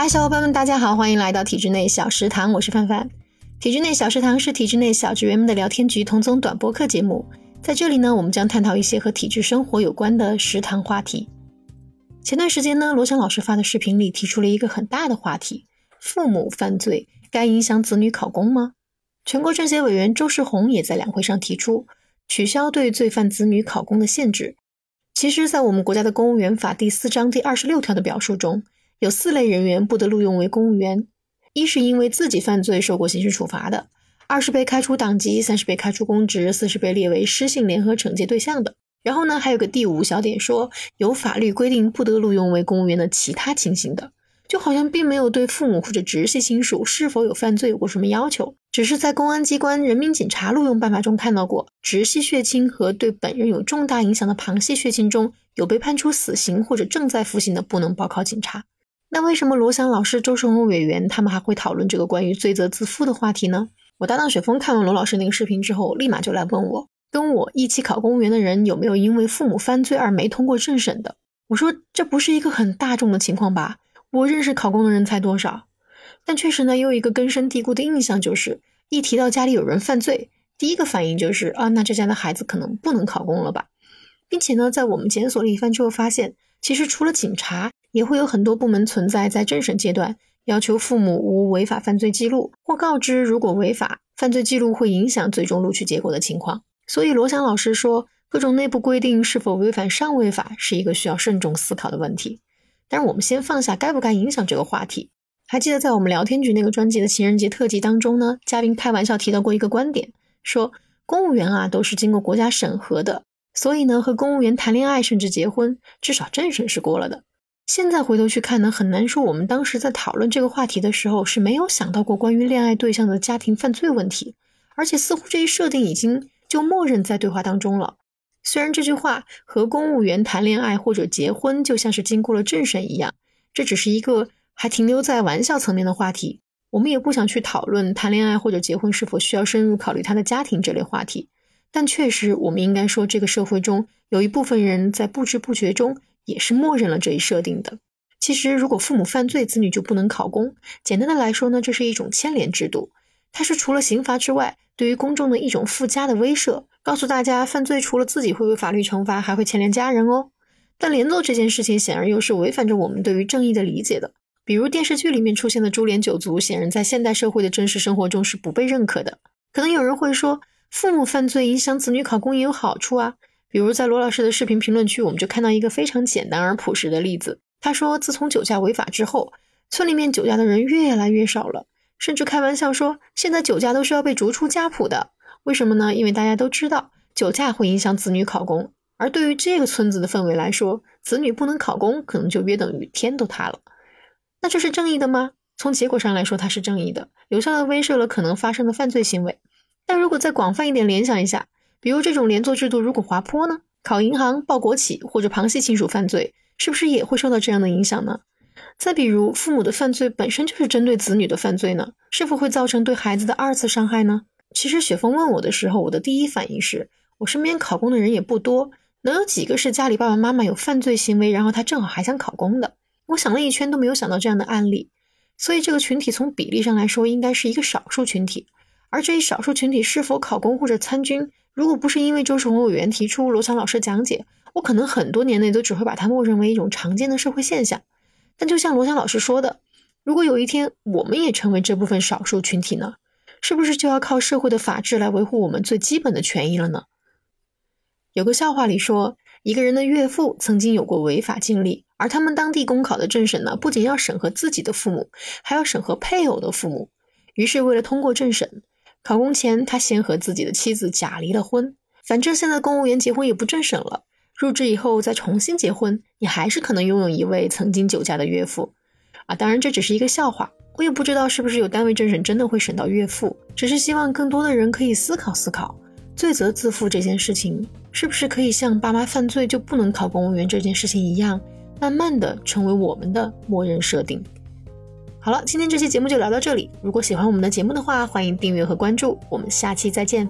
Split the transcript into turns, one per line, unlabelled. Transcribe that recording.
嗨，小伙伴们，大家好，欢迎来到体制内小食堂，我是范范。体制内小食堂是体制内小职员们的聊天局同宗短播课节目，在这里呢，我们将探讨一些和体制生活有关的食堂话题。前段时间呢，罗翔老师发的视频里提出了一个很大的话题：父母犯罪该影响子女考公吗？全国政协委员周世红也在两会上提出取消对罪犯子女考公的限制。其实，在我们国家的公务员法第四章第二十六条的表述中。有四类人员不得录用为公务员：一是因为自己犯罪受过刑事处罚的；二是被开除党籍；三是被开除公职；四是被列为失信联合惩戒对象的。然后呢，还有个第五小点说，有法律规定不得录用为公务员的其他情形的，就好像并没有对父母或者直系亲属是否有犯罪有过什么要求，只是在公安机关人民警察录用办法中看到过，直系血亲和对本人有重大影响的旁系血亲中有被判处死刑或者正在服刑的，不能报考警察。那为什么罗翔老师、周世红委员他们还会讨论这个关于罪责自负的话题呢？我搭档雪峰看完罗老师那个视频之后，立马就来问我，跟我一起考公务员的人有没有因为父母犯罪而没通过政审的？我说这不是一个很大众的情况吧？我认识考公的人才多少？但确实呢，有一个根深蒂固的印象就是，一提到家里有人犯罪，第一个反应就是啊，那这家的孩子可能不能考公了吧？并且呢，在我们检索了一番之后，发现其实除了警察。也会有很多部门存在在政审阶段，要求父母无违法犯罪记录，或告知如果违法犯罪记录会影响最终录取结果的情况。所以罗翔老师说，各种内部规定是否违反上位法，是一个需要慎重思考的问题。但是我们先放下该不该影响这个话题。还记得在我们聊天局那个专辑的情人节特辑当中呢，嘉宾开玩笑提到过一个观点，说公务员啊都是经过国家审核的，所以呢和公务员谈恋爱甚至结婚，至少政审是过了的。现在回头去看呢，很难说我们当时在讨论这个话题的时候是没有想到过关于恋爱对象的家庭犯罪问题，而且似乎这一设定已经就默认在对话当中了。虽然这句话和公务员谈恋爱或者结婚就像是经过了政审一样，这只是一个还停留在玩笑层面的话题，我们也不想去讨论谈恋爱或者结婚是否需要深入考虑他的家庭这类话题。但确实，我们应该说，这个社会中有一部分人在不知不觉中。也是默认了这一设定的。其实，如果父母犯罪，子女就不能考公。简单的来说呢，这是一种牵连制度，它是除了刑罚之外，对于公众的一种附加的威慑，告诉大家犯罪除了自己会被法律惩罚，还会牵连家人哦。但连坐这件事情显然又是违反着我们对于正义的理解的。比如电视剧里面出现的株连九族，显然在现代社会的真实生活中是不被认可的。可能有人会说，父母犯罪影响子女考公也有好处啊。比如在罗老师的视频评论区，我们就看到一个非常简单而朴实的例子。他说，自从酒驾违法之后，村里面酒驾的人越来越少了，甚至开玩笑说，现在酒驾都是要被逐出家谱的。为什么呢？因为大家都知道酒驾会影响子女考公，而对于这个村子的氛围来说，子女不能考公，可能就约等于天都塌了。那这是正义的吗？从结果上来说，它是正义的，有效的威慑了可能发生的犯罪行为。但如果再广泛一点联想一下，比如这种连坐制度，如果滑坡呢？考银行、报国企或者旁系亲属犯罪，是不是也会受到这样的影响呢？再比如，父母的犯罪本身就是针对子女的犯罪呢，是否会造成对孩子的二次伤害呢？其实雪峰问我的时候，我的第一反应是我身边考公的人也不多，能有几个是家里爸爸妈妈有犯罪行为，然后他正好还想考公的？我想了一圈都没有想到这样的案例，所以这个群体从比例上来说，应该是一个少数群体。而这一少数群体是否考公或者参军？如果不是因为周世红委员提出，罗翔老师讲解，我可能很多年内都只会把它默认为一种常见的社会现象。但就像罗翔老师说的，如果有一天我们也成为这部分少数群体呢？是不是就要靠社会的法治来维护我们最基本的权益了呢？有个笑话里说，一个人的岳父曾经有过违法经历，而他们当地公考的政审呢，不仅要审核自己的父母，还要审核配偶的父母。于是为了通过政审。考公前，他先和自己的妻子假离了婚。反正现在公务员结婚也不政审了，入职以后再重新结婚，你还是可能拥有一位曾经酒驾的岳父。啊，当然这只是一个笑话，我也不知道是不是有单位政审真的会审到岳父。只是希望更多的人可以思考思考，罪责自负这件事情，是不是可以像爸妈犯罪就不能考公务员这件事情一样，慢慢的成为我们的默认设定。好了，今天这期节目就聊到这里。如果喜欢我们的节目的话，欢迎订阅和关注。我们下期再见。